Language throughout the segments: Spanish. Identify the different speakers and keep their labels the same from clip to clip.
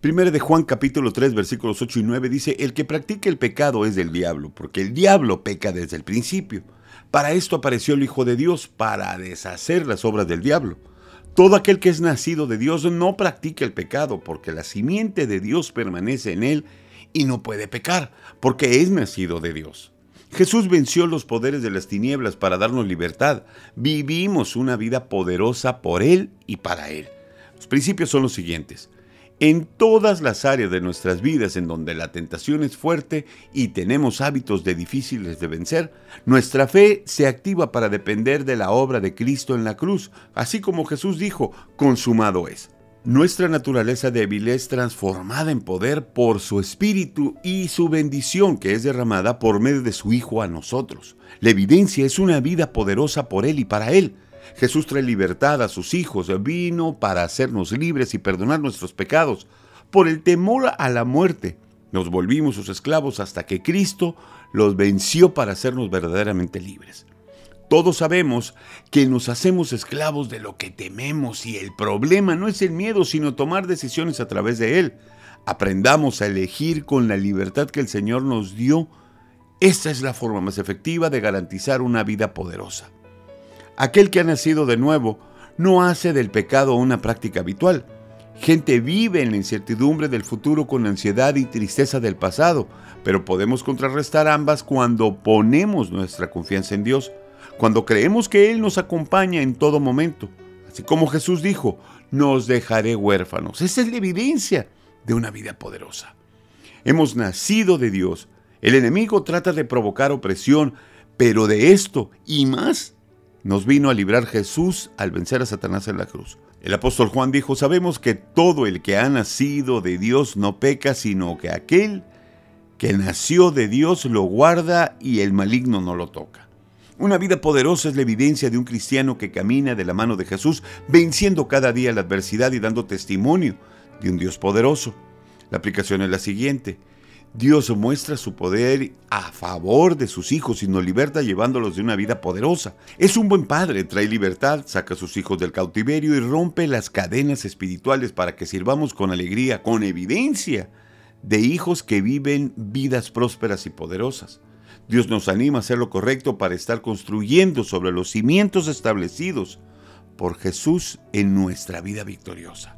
Speaker 1: Primero de Juan capítulo 3 versículos 8 y 9 dice, el que practica el pecado es del diablo, porque el diablo peca desde el principio. Para esto apareció el Hijo de Dios, para deshacer las obras del diablo. Todo aquel que es nacido de Dios no practica el pecado, porque la simiente de Dios permanece en él y no puede pecar, porque es nacido de Dios. Jesús venció los poderes de las tinieblas para darnos libertad. Vivimos una vida poderosa por Él y para Él. Los principios son los siguientes. En todas las áreas de nuestras vidas en donde la tentación es fuerte y tenemos hábitos de difíciles de vencer, nuestra fe se activa para depender de la obra de Cristo en la cruz, así como Jesús dijo, consumado es. Nuestra naturaleza débil es transformada en poder por su Espíritu y su bendición que es derramada por medio de su Hijo a nosotros. La evidencia es una vida poderosa por Él y para Él. Jesús trae libertad a sus hijos, vino para hacernos libres y perdonar nuestros pecados. Por el temor a la muerte, nos volvimos sus esclavos hasta que Cristo los venció para hacernos verdaderamente libres. Todos sabemos que nos hacemos esclavos de lo que tememos y el problema no es el miedo, sino tomar decisiones a través de él. Aprendamos a elegir con la libertad que el Señor nos dio. Esta es la forma más efectiva de garantizar una vida poderosa. Aquel que ha nacido de nuevo no hace del pecado una práctica habitual. Gente vive en la incertidumbre del futuro con ansiedad y tristeza del pasado, pero podemos contrarrestar ambas cuando ponemos nuestra confianza en Dios, cuando creemos que Él nos acompaña en todo momento. Así como Jesús dijo, nos dejaré huérfanos. Esa es la evidencia de una vida poderosa. Hemos nacido de Dios. El enemigo trata de provocar opresión, pero de esto y más nos vino a librar Jesús al vencer a Satanás en la cruz. El apóstol Juan dijo, sabemos que todo el que ha nacido de Dios no peca, sino que aquel que nació de Dios lo guarda y el maligno no lo toca. Una vida poderosa es la evidencia de un cristiano que camina de la mano de Jesús, venciendo cada día la adversidad y dando testimonio de un Dios poderoso. La aplicación es la siguiente. Dios muestra su poder a favor de sus hijos y nos liberta llevándolos de una vida poderosa. Es un buen padre, trae libertad, saca a sus hijos del cautiverio y rompe las cadenas espirituales para que sirvamos con alegría, con evidencia de hijos que viven vidas prósperas y poderosas. Dios nos anima a hacer lo correcto para estar construyendo sobre los cimientos establecidos por Jesús en nuestra vida victoriosa.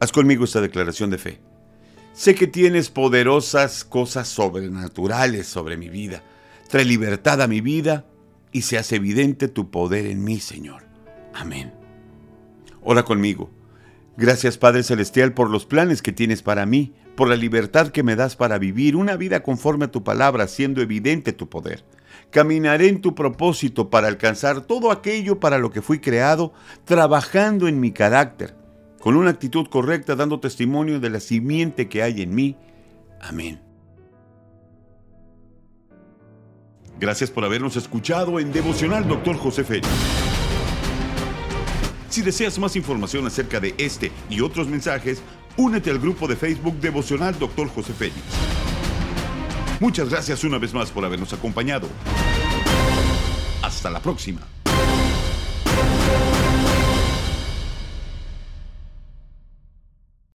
Speaker 1: Haz conmigo esta declaración de fe. Sé que tienes poderosas cosas sobrenaturales sobre mi vida. Trae libertad a mi vida y se hace evidente tu poder en mí, Señor. Amén. Ora conmigo. Gracias Padre Celestial por los planes que tienes para mí, por la libertad que me das para vivir una vida conforme a tu palabra, siendo evidente tu poder. Caminaré en tu propósito para alcanzar todo aquello para lo que fui creado, trabajando en mi carácter, con una actitud correcta, dando testimonio de la simiente que hay en mí. Amén. Gracias por habernos escuchado en Devocional Dr. José Félix. Si deseas más información acerca de este y otros mensajes, únete al grupo de Facebook Devocional Dr. José Félix. Muchas gracias una vez más por habernos acompañado. Hasta la próxima.